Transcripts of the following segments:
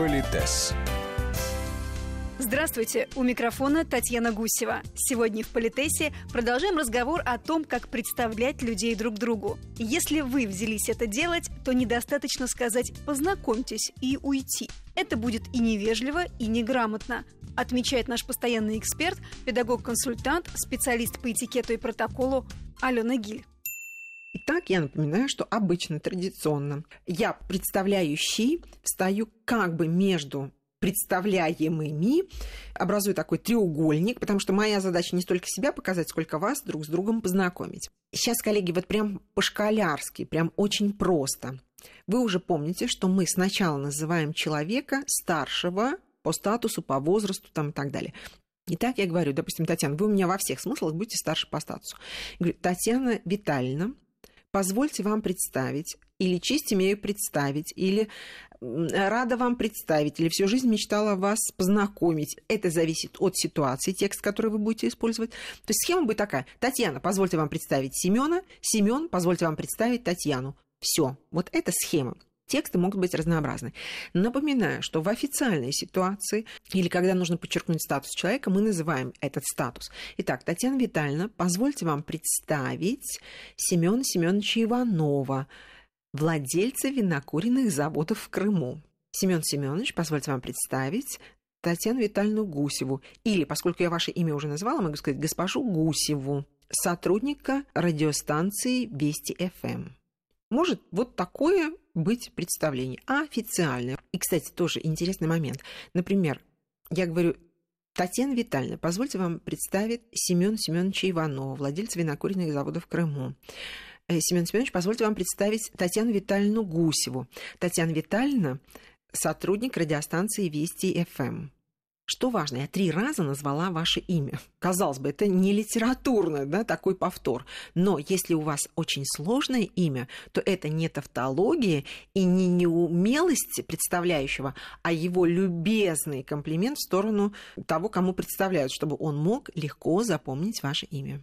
Политес. Здравствуйте, у микрофона Татьяна Гусева. Сегодня в Политесе продолжаем разговор о том, как представлять людей друг другу. Если вы взялись это делать, то недостаточно сказать «познакомьтесь» и уйти. Это будет и невежливо, и неграмотно, отмечает наш постоянный эксперт, педагог-консультант, специалист по этикету и протоколу Алена Гиль. Итак, я напоминаю, что обычно, традиционно, я, представляющий, встаю как бы между представляемыми, образую такой треугольник, потому что моя задача не столько себя показать, сколько вас друг с другом познакомить. Сейчас, коллеги, вот прям по-школярски, прям очень просто. Вы уже помните, что мы сначала называем человека старшего по статусу, по возрасту там, и так далее. Итак, я говорю, допустим, Татьяна, вы у меня во всех смыслах будете старше по статусу. Я говорю, Татьяна Витальевна, позвольте вам представить, или честь имею представить, или рада вам представить, или всю жизнь мечтала вас познакомить. Это зависит от ситуации, текст, который вы будете использовать. То есть схема будет такая. Татьяна, позвольте вам представить Семена. Семен, позвольте вам представить Татьяну. Все. Вот это схема. Тексты могут быть разнообразны. Напоминаю, что в официальной ситуации или когда нужно подчеркнуть статус человека, мы называем этот статус. Итак, Татьяна Витальевна, позвольте вам представить Семена Семеновича Иванова, владельца винокуренных заводов в Крыму. Семен Семенович, позвольте вам представить Татьяну Витальевну Гусеву. Или, поскольку я ваше имя уже назвала, могу сказать госпожу Гусеву, сотрудника радиостанции Вести ФМ. Может вот такое быть представление. Официальное. И, кстати, тоже интересный момент. Например, я говорю, Татьяна Витальевна, позвольте вам представить Семен Семеновича Иванова, владельца винокуренных заводов в Крыму. Э, Семен Семенович, позвольте вам представить Татьяну Витальевну Гусеву. Татьяна Витальевна – сотрудник радиостанции Вести ФМ. Что важно, я три раза назвала ваше имя. Казалось бы, это не литературно, да, такой повтор. Но если у вас очень сложное имя, то это не тавтология и не неумелость представляющего, а его любезный комплимент в сторону того, кому представляют, чтобы он мог легко запомнить ваше имя.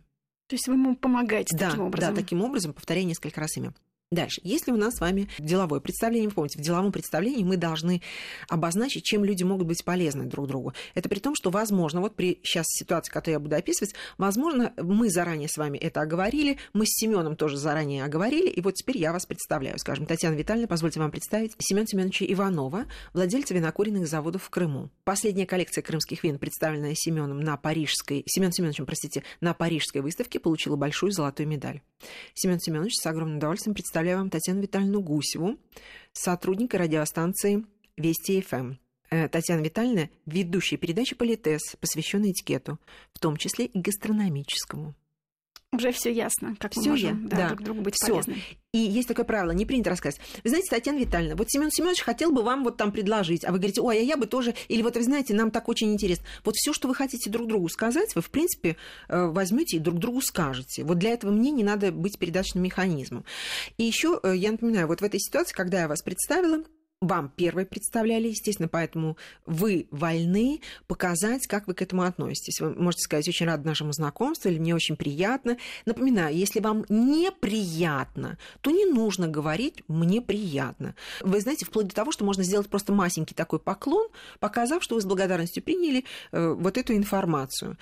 То есть вы ему помогаете да, таким образом? Да, таким образом, повторяя несколько раз имя. Дальше. Если у нас с вами деловое представление, вы помните, в деловом представлении мы должны обозначить, чем люди могут быть полезны друг другу. Это при том, что, возможно, вот при сейчас ситуации, которую я буду описывать, возможно, мы заранее с вами это оговорили, мы с Семеном тоже заранее оговорили, и вот теперь я вас представляю. Скажем, Татьяна Витальевна, позвольте вам представить Семен Семеновича Иванова, владельца винокуренных заводов в Крыму. Последняя коллекция крымских вин, представленная Семеном на парижской, Семен Семеновичем, простите, на парижской выставке, получила большую золотую медаль. Семен Семенович с огромным удовольствием представляю вам Татьяну Витальевну Гусеву, сотрудника радиостанции Вести ФМ. Э, Татьяна Витальевна – ведущая передачи «Политес», посвященной этикету, в том числе и гастрономическому. Уже все ясно, как мы можем я- да, да, друг другу быть полезными. И есть такое правило, не принято рассказывать. Вы знаете, Татьяна Витальевна, вот Семен Семенович хотел бы вам вот там предложить, а вы говорите, ой, а я бы тоже, или вот вы знаете, нам так очень интересно. Вот все, что вы хотите друг другу сказать, вы, в принципе, э, возьмете и друг другу скажете. Вот для этого мне не надо быть передачным механизмом. И еще я напоминаю, вот в этой ситуации, когда я вас представила, вам первой представляли, естественно, поэтому вы вольны показать, как вы к этому относитесь. Вы можете сказать, очень рад нашему знакомству или мне очень приятно. Напоминаю, если вам неприятно, то не нужно говорить «мне приятно». Вы знаете, вплоть до того, что можно сделать просто масенький такой поклон, показав, что вы с благодарностью приняли э, вот эту информацию.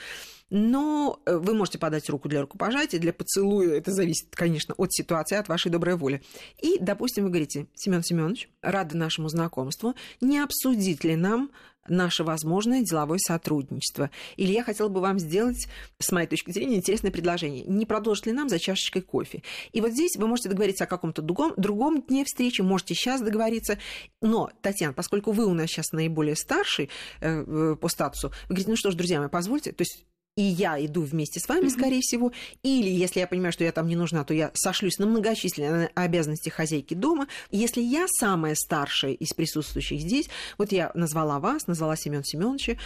Но э, вы можете подать руку для рукопожатия, для поцелуя. Это зависит, конечно, от ситуации, от вашей доброй воли. И, допустим, вы говорите, Семен Семенович, рада нашему знакомству. Не обсудить ли нам наше возможное деловое сотрудничество. Или я хотела бы вам сделать, с моей точки зрения, интересное предложение. Не продолжить ли нам за чашечкой кофе? И вот здесь вы можете договориться о каком-то другом, другом дне встречи, можете сейчас договориться. Но, Татьяна, поскольку вы у нас сейчас наиболее старший э, э, по статусу, вы говорите, ну что ж, друзья мои, позвольте, то есть и я иду вместе с вами, скорее всего, или если я понимаю, что я там не нужна, то я сошлюсь на многочисленные обязанности хозяйки дома. Если я самая старшая из присутствующих здесь, вот я назвала вас, назвала Семен Семеновича,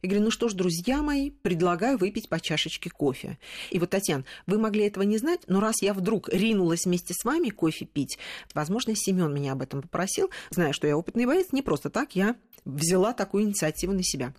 и говорю, ну что ж, друзья мои, предлагаю выпить по чашечке кофе. И вот, Татьяна, вы могли этого не знать, но раз я вдруг ринулась вместе с вами кофе пить, возможно, Семен меня об этом попросил, зная, что я опытный боец, не просто так я взяла такую инициативу на себя.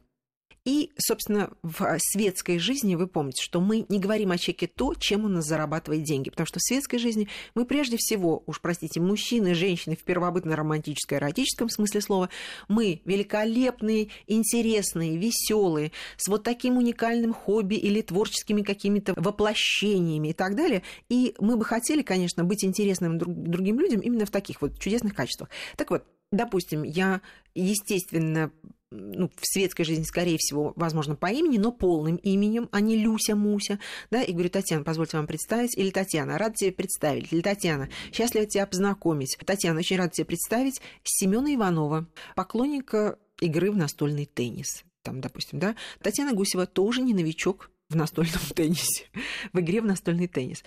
И, собственно, в светской жизни вы помните, что мы не говорим о человеке то, чем он зарабатывает деньги. Потому что в светской жизни мы прежде всего, уж простите, мужчины, женщины в первобытно-романтической, эротическом смысле слова, мы великолепные, интересные, веселые, с вот таким уникальным хобби или творческими какими-то воплощениями и так далее. И мы бы хотели, конечно, быть интересным друг, другим людям именно в таких вот чудесных качествах. Так вот, допустим, я, естественно, ну, в светской жизни, скорее всего, возможно, по имени, но полным именем, а не Люся, Муся, да, и говорю, Татьяна, позвольте вам представить, или Татьяна, рад тебе представить, или Татьяна, счастлива тебя познакомить. Татьяна, очень рад тебе представить Семена Иванова, поклонника игры в настольный теннис. Там, допустим, да, Татьяна Гусева тоже не новичок в настольном теннисе, в игре в настольный теннис.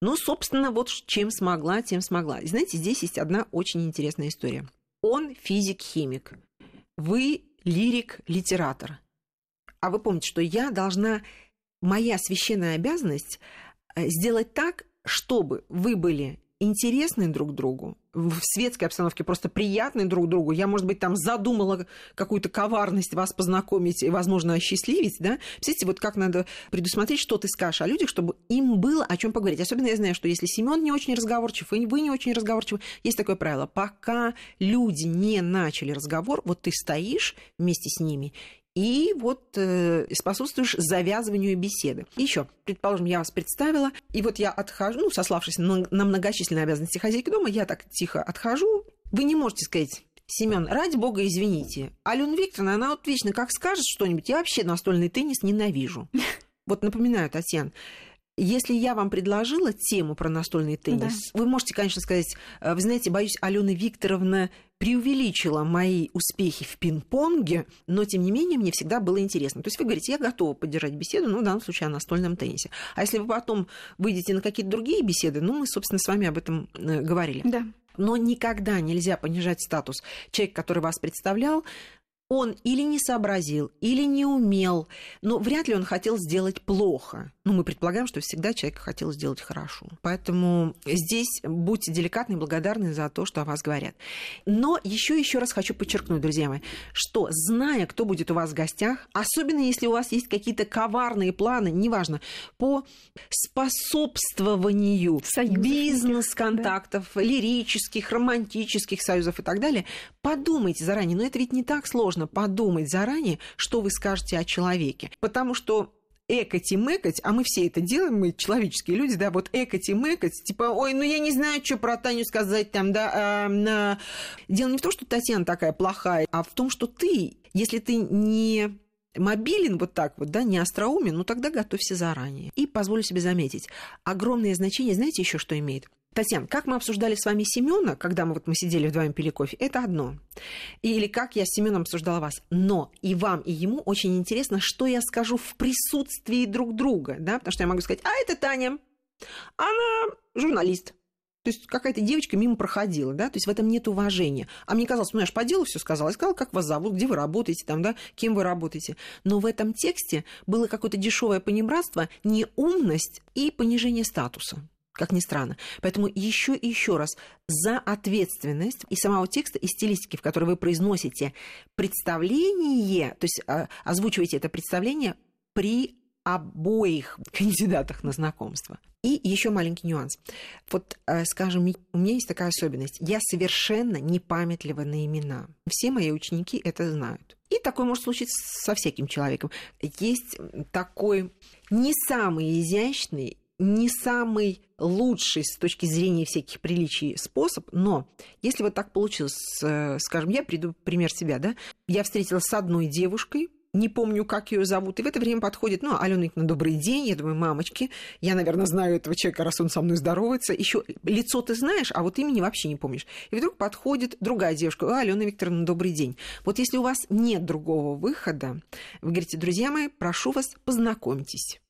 Ну, собственно, вот чем смогла, тем смогла. Знаете, здесь есть одна очень интересная история. Он физик-химик. Вы лирик-литератор. А вы помните, что я должна, моя священная обязанность э, сделать так, чтобы вы были интересны друг другу, в светской обстановке просто приятны друг другу. Я, может быть, там задумала какую-то коварность вас познакомить и, возможно, осчастливить, да? Представляете, вот как надо предусмотреть, что ты скажешь о людях, чтобы им было о чем поговорить. Особенно я знаю, что если Семен не очень разговорчив, и вы не очень разговорчивы, есть такое правило. Пока люди не начали разговор, вот ты стоишь вместе с ними и вот э, способствуешь завязыванию беседы. Еще, предположим, я вас представила, и вот я отхожу, ну, сославшись на, на многочисленные обязанности хозяйки дома, я так тихо отхожу. Вы не можете сказать, Семен, ради бога, извините. Алена Викторовна, она вот вечно как скажет что-нибудь, я вообще настольный теннис ненавижу. Вот напоминаю, Татьяна, если я вам предложила тему про настольный теннис, да. вы можете, конечно, сказать, «Э, вы знаете, боюсь, Алена Викторовна преувеличила мои успехи в пинг-понге, но, тем не менее, мне всегда было интересно. То есть вы говорите, я готова поддержать беседу, ну, в данном случае о настольном теннисе. А если вы потом выйдете на какие-то другие беседы, ну, мы, собственно, с вами об этом э, говорили. Да. Но никогда нельзя понижать статус человека, который вас представлял, он или не сообразил, или не умел, но вряд ли он хотел сделать плохо. Ну, мы предполагаем, что всегда человек хотел сделать хорошо. Поэтому здесь будьте деликатны и благодарны за то, что о вас говорят. Но еще еще раз хочу подчеркнуть, друзья мои, что зная, кто будет у вас в гостях, особенно если у вас есть какие-то коварные планы, неважно, по способствованию бизнес-контактов, да. лирических, романтических союзов и так далее, подумайте заранее. Но это ведь не так сложно подумать заранее, что вы скажете о человеке. Потому что экать и мэкать, а мы все это делаем, мы человеческие люди, да, вот экать и мэкать, типа, ой, ну я не знаю, что про Таню сказать там, да. А, на... Дело не в том, что Татьяна такая плохая, а в том, что ты, если ты не мобилен вот так вот, да, не остроумен, ну тогда готовься заранее. И позволю себе заметить, огромное значение, знаете еще что имеет? Татьяна, как мы обсуждали с вами Семена, когда мы вот мы сидели вдвоем пили кофе, это одно. Или как я с Семеном обсуждала вас. Но и вам, и ему очень интересно, что я скажу в присутствии друг друга, да, потому что я могу сказать, а это Таня, она журналист, то есть какая-то девочка мимо проходила, да, то есть в этом нет уважения. А мне казалось, ну я же по делу все сказала, я сказала, как вас зовут, где вы работаете, там, да, кем вы работаете. Но в этом тексте было какое-то дешевое понебратство, неумность и понижение статуса как ни странно. Поэтому еще и еще раз за ответственность и самого текста, и стилистики, в которой вы произносите представление, то есть а, озвучиваете это представление при обоих кандидатах на знакомство. И еще маленький нюанс. Вот, э, скажем, у меня есть такая особенность. Я совершенно не памятлива на имена. Все мои ученики это знают. И такое может случиться со всяким человеком. Есть такой не самый изящный не самый лучший с точки зрения всяких приличий способ, но если вот так получилось, э, скажем, я приду пример себя, да, я встретилась с одной девушкой, не помню, как ее зовут, и в это время подходит, ну, Алена Николаевна, добрый день, я думаю, мамочки, я, наверное, знаю этого человека, раз он со мной здоровается, еще лицо ты знаешь, а вот имени вообще не помнишь. И вдруг подходит другая девушка, а, Алена Викторовна, добрый день. Вот если у вас нет другого выхода, вы говорите, друзья мои, прошу вас, познакомьтесь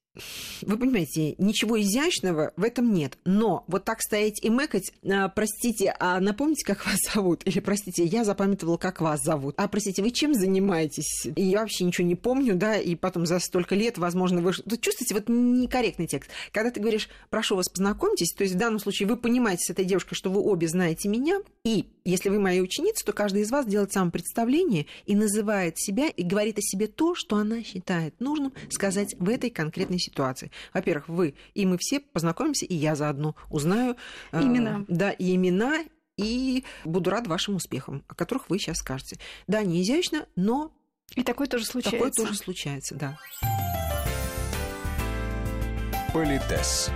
вы понимаете, ничего изящного в этом нет. Но вот так стоять и мэкать, а, простите, а напомните, как вас зовут? Или, простите, я запамятовала, как вас зовут. А, простите, вы чем занимаетесь? И я вообще ничего не помню, да, и потом за столько лет, возможно, вы... Тут чувствуете, вот некорректный текст. Когда ты говоришь, прошу вас, познакомьтесь, то есть в данном случае вы понимаете с этой девушкой, что вы обе знаете меня, и Если вы моя ученица, то каждый из вас делает самопредставление и называет себя и говорит о себе то, что она считает нужным сказать в этой конкретной ситуации. Во-первых, вы и мы все познакомимся, и я заодно узнаю э, имена. Э, да, и имена, и буду рад вашим успехам, о которых вы сейчас скажете. Да, не изящно, но... И такое тоже случается. Такое тоже случается, да. Политес.